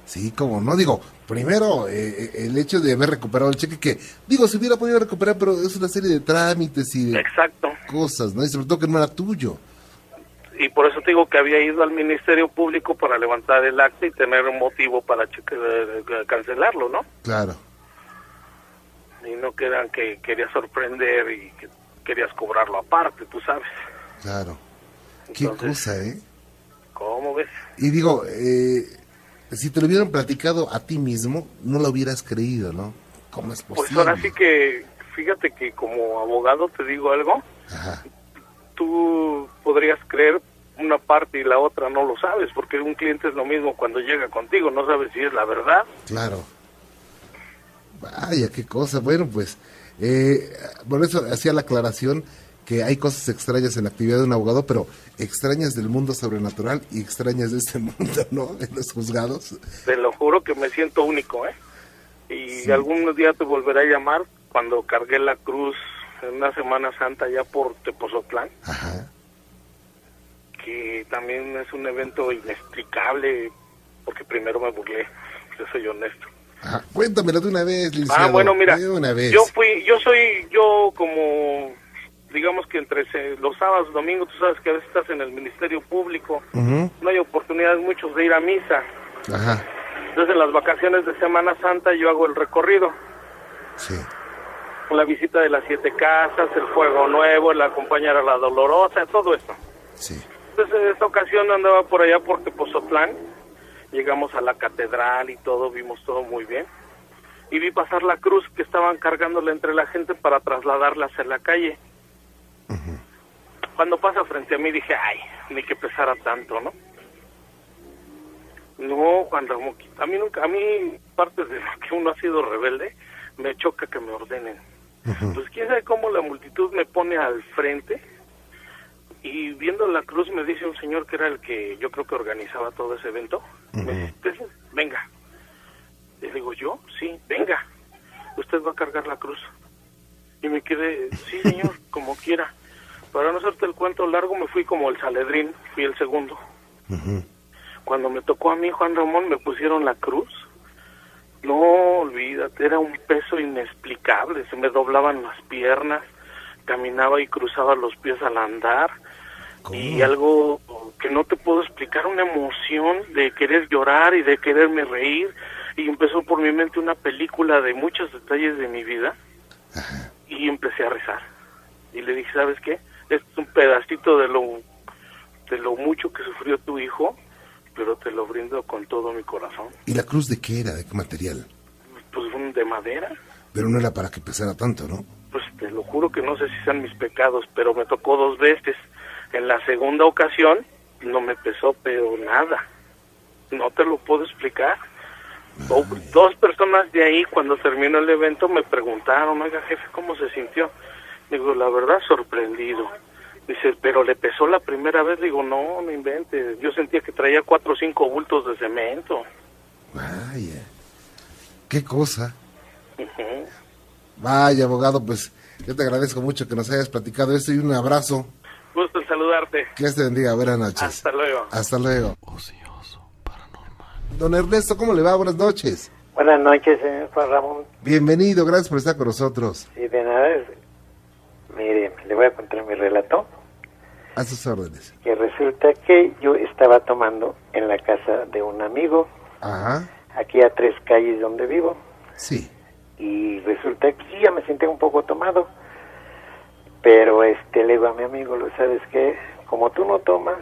Sí, como no, digo, primero eh, eh, el hecho de haber recuperado el cheque que, digo, se hubiera podido recuperar, pero es una serie de trámites y de Exacto. cosas, ¿no? Y sobre todo que no era tuyo. Y por eso te digo que había ido al Ministerio Público para levantar el acta y tener un motivo para cheque- eh, cancelarlo, ¿no? Claro. Y no que eran que querías sorprender y que querías cobrarlo aparte, tú sabes. Claro. Qué Entonces- cosa, ¿eh? ¿Cómo ves? Y digo, eh, si te lo hubieran platicado a ti mismo, no lo hubieras creído, ¿no? ¿Cómo es Pues posible? ahora sí que, fíjate que como abogado te digo algo, Ajá. Tú podrías creer una parte y la otra no lo sabes, porque un cliente es lo mismo cuando llega contigo, no sabes si es la verdad. Claro. Vaya, qué cosa. Bueno, pues, eh, por eso hacía la aclaración que hay cosas extrañas en la actividad de un abogado, pero extrañas del mundo sobrenatural y extrañas de este mundo, ¿no? En los juzgados. Te lo juro que me siento único, ¿eh? Y algún día te volveré a llamar cuando cargué la cruz en una Semana Santa ya por Tepozotlán, Ajá. que también es un evento inexplicable, porque primero me burlé, yo soy honesto. Ajá. Cuéntamelo de una vez, licenciado. Ah, bueno, mira, De una vez. yo fui, yo soy, yo como, digamos que entre los sábados, domingos, tú sabes que a veces estás en el Ministerio Público, Ujú. no hay oportunidades muchos de ir a misa. Ajá. Entonces en las vacaciones de Semana Santa yo hago el recorrido, Sí. La visita de las siete casas, el fuego nuevo, el acompañar a la dolorosa, todo esto. Sí. Entonces en esta ocasión andaba por allá por Tepozotlán, llegamos a la catedral y todo, vimos todo muy bien. Y vi pasar la cruz que estaban cargándola entre la gente para trasladarla hacia la calle. Cuando pasa frente a mí dije, ay, ni que pesara tanto, ¿no? No, cuando a mí nunca, a mí parte de que uno ha sido rebelde, me choca que me ordenen. Pues quién sabe cómo la multitud me pone al frente y viendo la cruz me dice un señor que era el que yo creo que organizaba todo ese evento, me dice, "Usted, venga. Le digo, ¿yo? Sí, venga. Usted va a cargar la cruz. Y me quedé, sí señor, como quiera. Para no hacerte el cuento largo, me fui como el Saledrín, fui el segundo. Cuando me tocó a mí, Juan Ramón, me pusieron la cruz. No, olvídate, era un peso inexplicable. Se me doblaban las piernas, caminaba y cruzaba los pies al andar. Y algo que no te puedo explicar, una emoción de querer llorar y de quererme reír. Y empezó por mi mente una película de muchos detalles de mi vida. Y empecé a rezar. Y le dije, ¿sabes qué? Este es un pedacito de lo, de lo mucho que sufrió tu hijo, pero te lo brindo con todo mi corazón. ¿Y la cruz de qué era? ¿De qué material? Pues de madera. Pero no era para que pesara tanto, ¿no? Pues te lo juro que no sé si sean mis pecados, pero me tocó dos veces. En la segunda ocasión no me pesó, pero nada. No te lo puedo explicar. Do- dos personas de ahí, cuando terminó el evento, me preguntaron, oiga jefe, ¿cómo se sintió? Digo, la verdad, sorprendido. Dice, pero le pesó la primera vez. Digo, no, no invente. Yo sentía que traía cuatro o cinco bultos de cemento. Vaya. Qué cosa. Vaya, abogado, pues yo te agradezco mucho que nos hayas platicado esto y un abrazo. Gusto en saludarte. Que te bendiga. Buenas noches. Hasta luego. Hasta luego. Don Ernesto, ¿cómo le va? Buenas noches. Buenas noches, señor Juan Ramón. Bienvenido, gracias por estar con nosotros. Y de nada, es- mire, le voy a contar mi relato. A sus órdenes. Que resulta que yo estaba tomando en la casa de un amigo, Ajá. aquí a tres calles donde vivo. Sí. Y resulta que sí, ya me sentía un poco tomado. Pero este, le digo a mi amigo, ¿lo sabes qué? Como tú no tomas,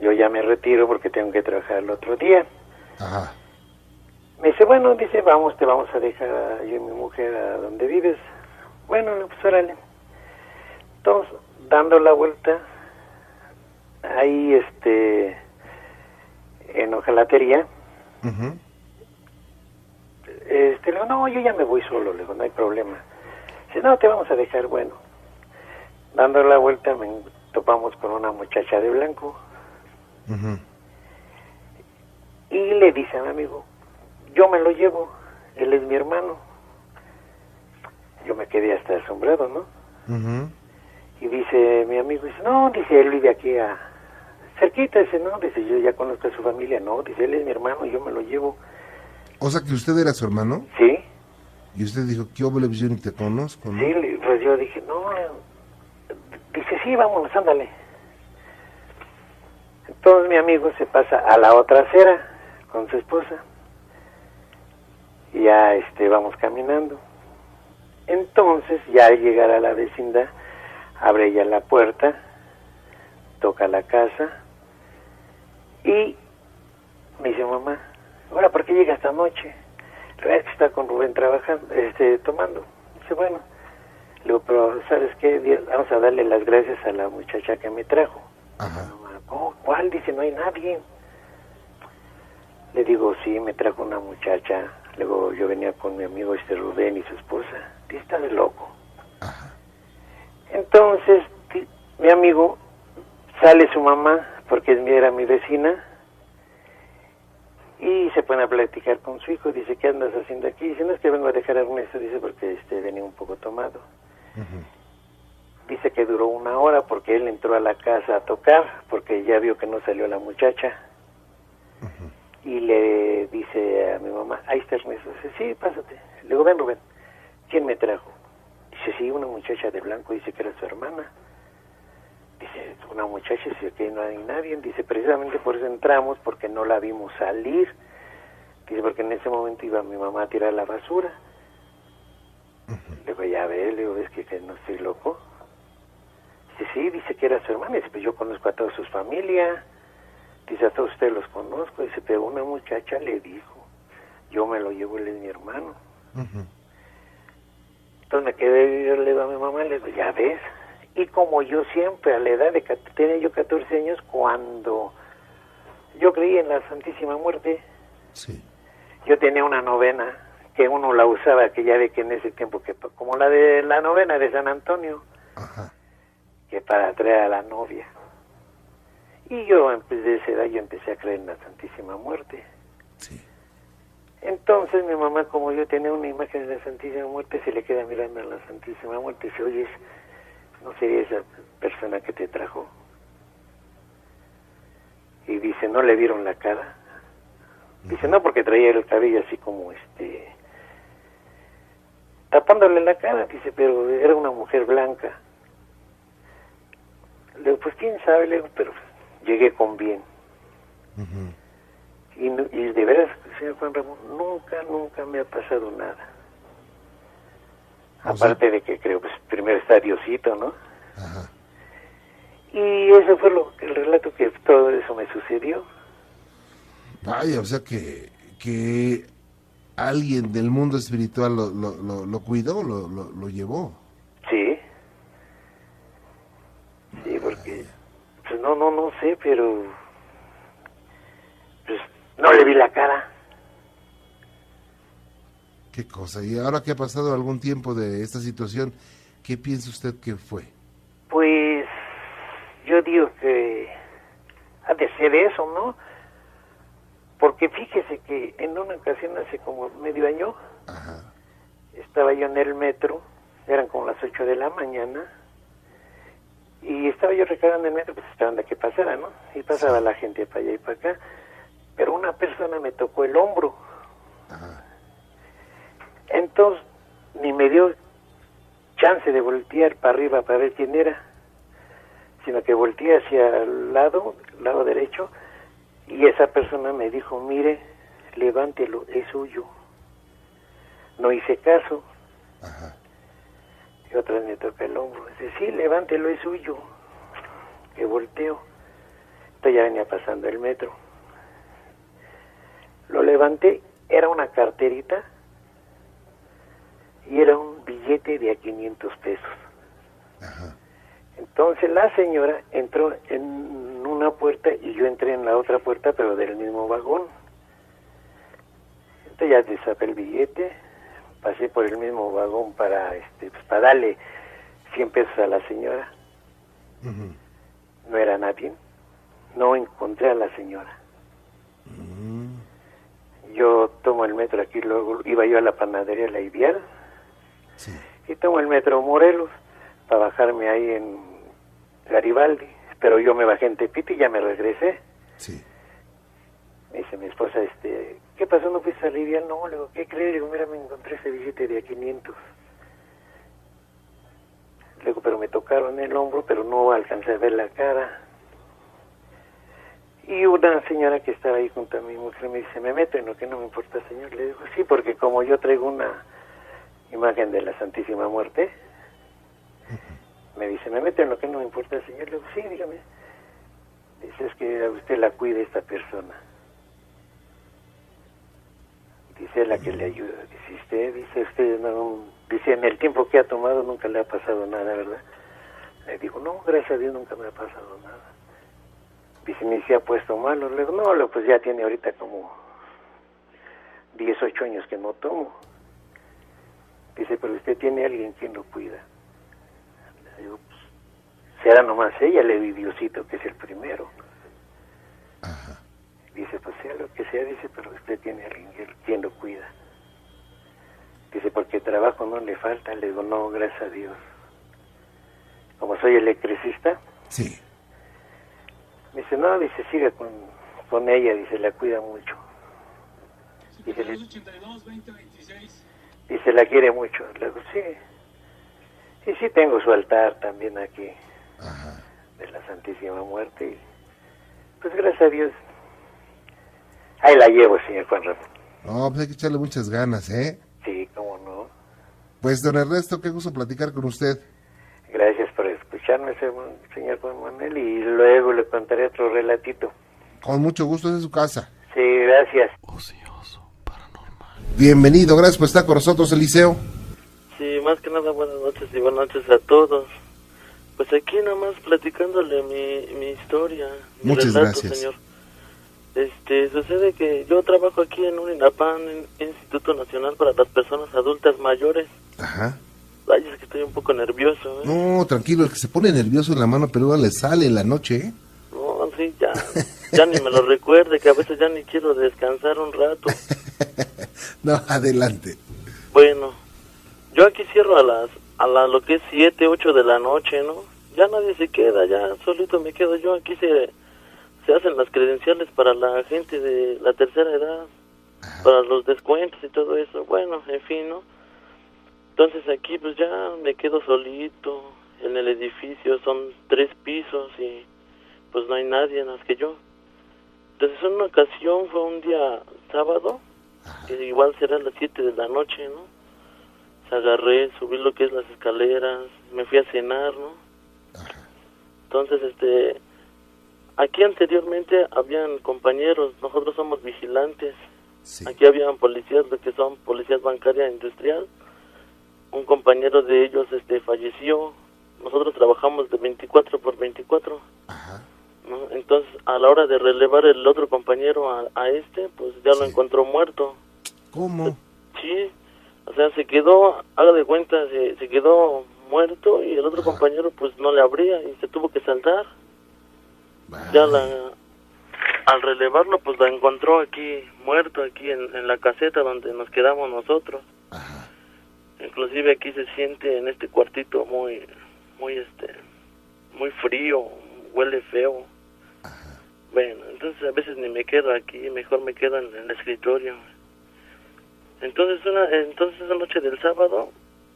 yo ya me retiro porque tengo que trabajar el otro día. Ajá. Me dice, bueno, dice, vamos, te vamos a dejar yo y mi mujer a donde vives. Bueno, pues órale. Entonces, dando la vuelta, ahí, este, en hojalatería, Ujú. este, le digo, no, yo ya me voy solo, le digo, no hay problema. Dice, no, te vamos a dejar, bueno. Dando la vuelta, me topamos con una muchacha de blanco y le dice a mi amigo, yo me lo llevo, él es mi hermano. Yo me quedé hasta asombrado, ¿no? Y dice mi amigo, dice, no, dice, él vive aquí a cerquita, dice, no, dice, yo ya conozco a su familia, no, dice, él es mi hermano, yo me lo llevo. O sea que usted era su hermano Sí, y usted dijo, ¿qué obvio yo ni te conozco? ¿no? sí, pues yo dije, no, dice, sí, vámonos, ándale. Entonces mi amigo se pasa a la otra acera con su esposa. Y ya este, vamos caminando. Entonces, ya al llegar a la vecindad, abre ella la puerta, toca la casa y me dice, mamá, ahora, ¿por qué llega esta noche? Que está con Rubén trabajando, este, tomando. Dice, bueno, le digo, pero ¿sabes qué? Vamos a darle las gracias a la muchacha que me trajo. Ajá. "¿Cómo? ¿Cuál? Dice, no hay nadie. Le digo, sí, me trajo una muchacha. Luego yo venía con mi amigo este Rubén y su esposa. Dice, estás loco. Ajá. Entonces, mi amigo sale su mamá, porque era mi vecina, y se pone a platicar con su hijo. Dice, ¿qué andas haciendo aquí? Dice, no es que vengo a dejar a Ernesto, dice, porque este venía un poco tomado. Dice que duró una hora porque él entró a la casa a tocar, porque ya vio que no salió la muchacha. Y le dice a mi mamá, ahí está Ernesto. Dice, sí, pásate. Le digo, ven Rubén, ¿quién me trajo? Dice, sí, una muchacha de blanco, dice que era su hermana. Dice, una muchacha, dice que no hay nadie. Dice, precisamente por eso entramos, porque no la vimos salir. Dice, porque en ese momento iba mi mamá a tirar la basura. Le digo, ya ve, le digo, ¿ves que, que no estoy loco? Dice, sí, dice que era su hermana. Dice, pues yo conozco a toda su familia. Dice, a todos ustedes los conozco. Dice, pero una muchacha le dijo, yo me lo llevo, él es mi hermano. Ujú. Entonces me quedé, yo le digo a mi mamá, le digo, ya ves. Y como yo siempre, a la edad de, tenía yo 14 años, cuando yo creí en la Santísima Muerte, Sí. yo tenía una novena que uno la usaba, que ya ve que en ese tiempo, que como la de la novena de San Antonio, Ajá. que para traer a la novia. Y yo, pues, de esa edad, yo empecé a creer en la Santísima Muerte. Sí. Entonces mi mamá, como yo tenía una imagen de la Santísima Muerte, se le queda mirando a la Santísima Muerte y dice, oye, ¿no sería esa persona que te trajo? Y dice, ¿no le vieron la cara? Dice, no, porque traía el cabello así como este... tapándole la cara, dice, pero era una mujer blanca. Le digo, pues quién sabe, le digo, pero llegué con bien. Y, y de veras, señor Juan Ramón, nunca, nunca me ha pasado nada. Sea- Aparte de que creo, pues primero está Diosito, ¿no? Ajá. Y eso fue lo, el relato que todo eso me sucedió. Vaya, o sea que, que alguien del mundo espiritual lo, lo, lo, lo cuidó, lo, lo, lo llevó. Sí. Sí, porque, pues no, no, no sé, pero, no le vi la cara. Qué cosa. Y ahora que ha pasado algún tiempo de esta situación, ¿qué piensa usted que fue? Pues yo digo que ha de ser eso, ¿no? Porque fíjese que en una ocasión hace como medio año Ajá. estaba yo en el metro, eran como las 8 de la mañana, y estaba yo recargando el metro, pues esperando a que pasara, ¿no? Y pasaba la gente para allá y para acá, pero una persona me tocó el hombro, Ajá. entonces ni me dio chance de voltear para arriba para ver quién era, sino que volteé hacia el lado, lado derecho, y esa persona me dijo, mire, levántelo, es suyo. No hice caso, Ajá. y otra vez me toca el hombro. Dice, sí, levántelo, es suyo. Que volteo. Entonces ya venía pasando el metro. Lo levanté, era una carterita y era un billete de a 500 pesos. Ajá. Entonces la señora entró en una puerta y yo entré en la otra puerta, pero del mismo vagón. Entonces ya destapé el billete, pasé por el mismo vagón para, este, pues, para darle 100 pesos a la señora. No era nadie. No encontré a la señora. Mm, Yo tomo el metro aquí, luego iba yo a la panadería La Ibial Sí. y tomo el metro Morelos. para bajarme ahí en Garibaldi, pero yo me bajé en Tepito y ya me regresé. Sí. Me dice mi esposa, este, ¿qué pasó? ¿No fuiste a aliviar? No, le digo, ¿qué crees? Le digo, mira, me encontré ese billete de a 500. Le digo, pero me tocaron el hombro, pero no alcancé a ver la cara. Y una señora que estaba ahí junto a mi mujer me dice, ¿me meto en lo que no me importa, señor? Le digo, sí, porque como yo traigo una imagen de la Santísima Muerte, me dice, ¿me meto en lo que no me importa, señor? Le digo, sí, dígame. Dice, es que a usted la cuida esta persona. Dice la que le ayuda. Dice, usted, dice usted, no, dice, en el tiempo que ha tomado nunca le ha pasado nada, ¿verdad? Le digo, no, gracias a Dios nunca me ha pasado nada. Dice, ni se ha puesto malo. Le digo, no, pues ya tiene ahorita como 18 años que no tomo. Dice, pero usted tiene alguien quien lo cuida. Le digo, pues, será nomás ella, le di Diosito, que es el primero. Ajá. Dice, pues sea lo que sea, dice, pero usted tiene alguien quien lo cuida. Dice, porque trabajo no le falta. Le digo, no, gracias a Dios. Como soy electricista, Sí. Me dice, no, dice, siga con, con ella, dice, la cuida mucho. Dice, le- dice, la quiere mucho. Le digo, sí. Y sí tengo su altar también aquí, Ajá. de la Santísima Muerte. Y, pues gracias a Dios. Ahí la llevo, señor Juan Ramón. No, pues hay que echarle muchas ganas, ¿eh? Sí, cómo no. Pues, don Ernesto, qué gusto platicar con usted. Gracias por escucharme, se- señor Juan Manuel, y luego le contaré otro relatito. Con mucho gusto, es su casa. Sí, gracias. Bienvenido, gracias por estar con nosotros, Eliseo. Sí, más que nada buenas noches y buenas noches a todos. Pues aquí nada más platicándole mi, mi historia. mi Muchas relato, gracias. Señor. Este, sucede que yo trabajo aquí en un INAPAN, Instituto Nacional para las Personas Adultas Mayores. Ajá. Ay, es que estoy un poco nervioso, ¿eh? No, tranquilo, el que se pone nervioso en la mano peluda le sale en la noche, ¿eh? No, sí, ya, ya ni me lo recuerde, que a veces ya ni quiero descansar un rato. No, adelante. Bueno, yo aquí cierro a las a la, lo que es 7, 8 de la noche, ¿no? Ya nadie se queda, ya solito me quedo yo. Aquí se, se hacen las credenciales para la gente de la tercera edad, para los descuentos y todo eso. Bueno, en fin, ¿no? Entonces aquí pues ya me quedo solito en el edificio, son tres pisos y pues no hay nadie más que yo. Entonces en una ocasión fue un día sábado, que igual será a las 7 de la noche, ¿no? Se agarré, subí lo que es las escaleras, me fui a cenar, ¿no? Entonces, este, aquí anteriormente habían compañeros, nosotros somos vigilantes, Sí. aquí habían policías, lo que son policías bancaria e industrial, un compañero de ellos, este, falleció, nosotros trabajamos de 24 por 24, Ajá. ¿no? Entonces, a la hora de relevar el otro compañero a, a este, pues ya lo encontró muerto. ¿Cómo? Sí, o sea, se quedó, haga de cuenta, se, se quedó muerto y el otro Ajá. compañero pues no le abría y se tuvo que saltar. Ya la, al relevarlo pues la encontró aquí muerto, aquí en, en la caseta donde nos quedamos nosotros. Ajá. Inclusive aquí se siente en este cuartito muy, muy este, muy frío, huele feo. Bueno, entonces a veces ni me quedo aquí, mejor me quedo en, el escritorio. Entonces una, entonces esa noche del sábado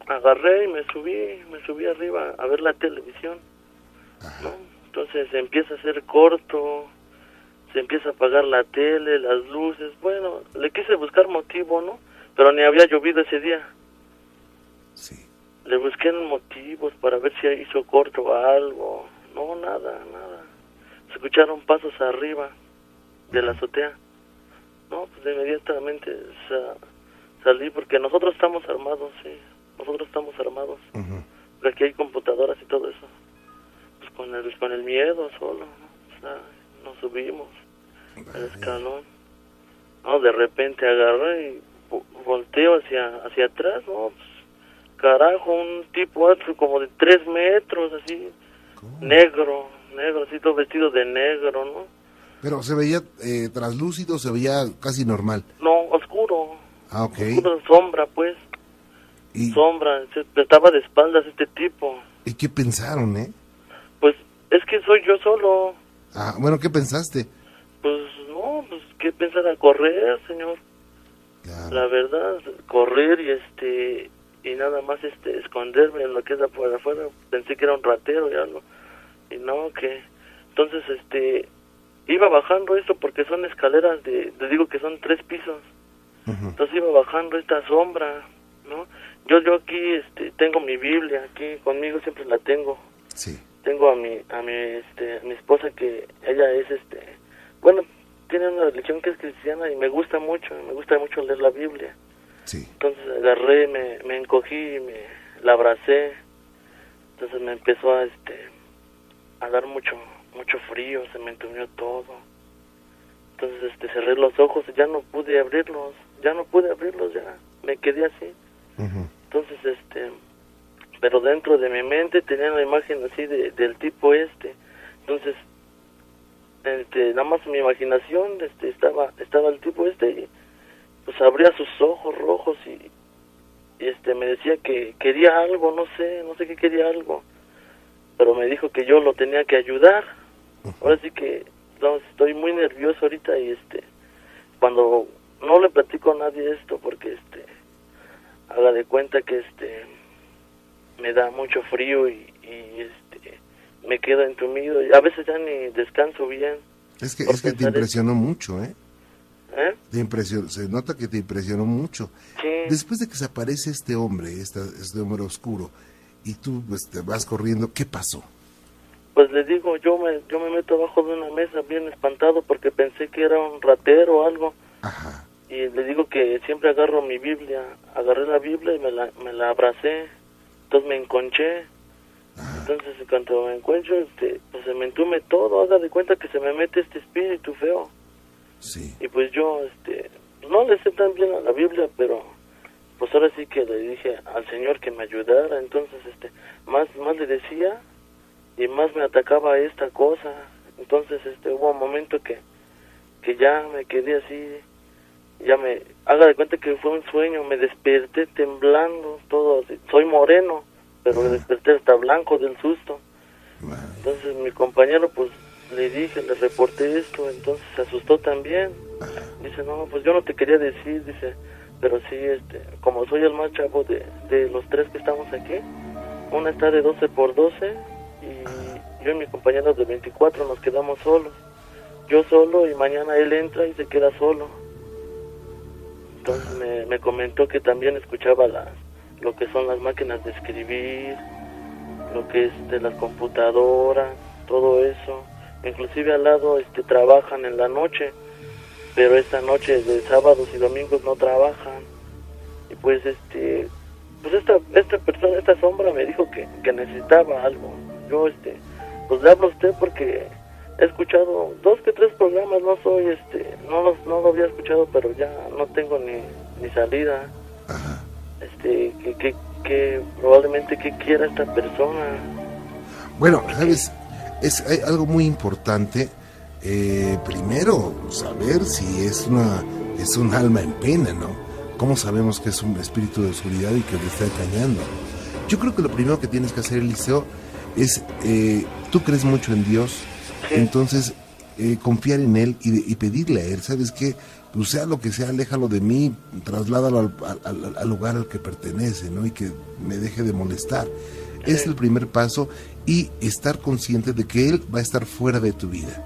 agarré y me subí, me subí arriba a ver la televisión, ¿no? Entonces empieza a hacer corto, se empieza a apagar la tele, las luces, bueno, le quise buscar motivo, ¿no? Pero ni había llovido ese día. Sí. Le busqué motivos para ver si hizo corto o algo. No, nada, nada. Se escucharon pasos arriba de la azotea. No, pues inmediatamente sa- salí porque nosotros estamos armados, sí. Nosotros estamos armados. Ujú. Pero aquí hay computadoras y todo eso. Pues con el, con el miedo solo, ¿no? O sea, nos subimos el escalón. No, de repente agarré y vo- volteo hacia, hacia atrás, ¿no? Pues, carajo, un tipo alto como de tres metros, así, negro, negro, así todo vestido de negro, ¿no? Pero se veía eh, traslúcido, se veía casi normal. No, oscuro, Ah, ok. oscuro, sombra, pues, Y, sombra, se- estaba de espaldas este tipo. y ¿Y qué pensaron, eh? Pues es que soy yo solo. Ah, bueno, ¿qué pensaste? Pues no, pues qué pensar a correr, señor. La verdad, correr y este y nada más este esconderme en lo que es afuera afuera. Pensé que era un ratero y algo. Y no, que entonces este iba bajando esto porque son escaleras de, te digo que son tres pisos. Entonces iba bajando esta sombra, ¿no? Yo yo aquí este tengo mi Biblia aquí conmigo siempre la tengo. Sí. Tengo a mi a mi este a mi esposa que ella es este bueno, tiene una religión que es cristiana y me gusta mucho, me gusta mucho leer la Biblia. Sí. Entonces agarré, me, me encogí, me la abracé. Entonces me empezó a este a dar mucho mucho frío, se me entumió todo. Entonces este cerré los ojos y ya no pude abrirlos, ya no pude abrirlos, ya me quedé así. Entonces este pero dentro de mi mente tenía una imagen así de, del tipo este. Entonces este, nada más mi imaginación este estaba estaba el tipo este y pues abría sus ojos rojos y, y este me decía que quería algo, no sé, no sé qué quería algo pero me dijo que yo lo tenía que ayudar. Ahora sí que no, estoy muy nervioso ahorita y este cuando no le platico a nadie esto porque este haga de cuenta que este me da mucho frío y, y este me quedo entumido y a veces ya ni descanso bien. Es que, es que te impresionó mucho, ¿eh? ¿Eh? Te impresionó, se nota que te impresionó mucho. Sí. Después de que se aparece este hombre, esta, este hombre oscuro, y tú pues, te vas corriendo, ¿qué pasó? Pues le digo, yo me, yo me meto abajo de una mesa bien espantado porque pensé que era un ratero o algo. Ajá. Y le digo que siempre agarro mi Biblia. Agarré la Biblia y me la, me la abracé. Entonces me enconché. Entonces cuando me encuentro, este, pues se me entume todo. Haga de cuenta que se me mete este espíritu feo. Sí. Y pues yo, este, no le sé tan bien a la Biblia, pero pues ahora sí que le dije al Señor que me ayudara. Entonces, este, más, más le decía y más me atacaba esta cosa. Entonces, este, hubo un momento que, que ya me quedé así, ya me, haga de cuenta que fue un sueño, me desperté temblando, todo así. Soy moreno, pero me desperté hasta blanco del susto. Entonces mi compañero, pues, le dije, le reporté esto, entonces se asustó también. Dice, no, pues yo no te quería decir, dice, pero sí, este, como soy el más chavo de, de los tres que estamos aquí, una está de 12 por 12 y yo y mi compañero de 24 nos quedamos solos. Yo solo y mañana él entra y se queda solo. Entonces me, me comentó que también escuchaba las, lo que son las máquinas de escribir, lo que es de las computadoras, todo eso. Inclusive al lado este trabajan en la noche, pero esta noche de sábados y domingos no trabajan. Y pues este pues esta esta persona, esta sombra me dijo que, que necesitaba algo. Yo este pues le hablo a usted porque he escuchado dos que tres programas, no soy este no los, no lo había escuchado, pero ya no tengo ni, ni salida. Este que, que, que probablemente que quiera esta persona. Bueno, sabes, es hay algo muy importante. Eh, primero, saber si es una es un alma en pena, ¿no? ¿Cómo sabemos que es un espíritu de oscuridad y que te está engañando? Yo creo que lo primero que tienes que hacer, Eliseo, es, eh, tú crees mucho en Dios, entonces eh, confiar en Él y, pedirle a Él, ¿sabes qué? Pues sea lo que sea, aléjalo de mí, trasládalo al, al- al- al lugar al que pertenece, ¿no? Y que me deje de molestar. Es el primer paso y estar consciente de que Él va a estar fuera de tu vida.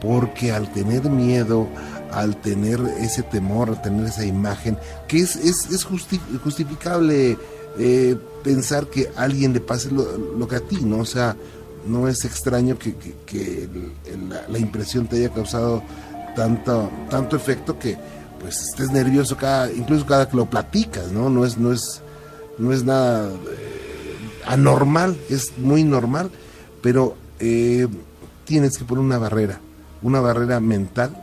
Porque al tener miedo, al tener ese temor, al tener esa imagen, que es, es, es justi- justificable eh, pensar que a alguien le pase lo, lo que a ti, ¿no? O sea, no es extraño que, que- que el- el- la, la impresión te haya causado tanto, tanto efecto que pues estés nervioso cada, incluso cada que lo platicas, ¿no? No es, no es, no es nada eh, anormal, es muy normal, pero eh, tienes que poner una barrera, una barrera mental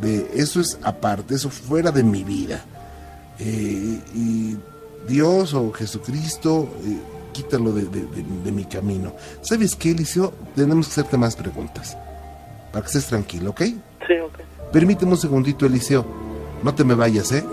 de eso es aparte, eso fuera de mi vida. Eh, y Dios o Jesucristo, eh, quítalo de, de- de- de mi camino. ¿Sabes qué, Eliseo? Tenemos que hacerte más preguntas, para que estés tranquilo, ¿ok? Sí, ok. Permíteme un segundito, Eliseo. No te me vayas, ¿eh?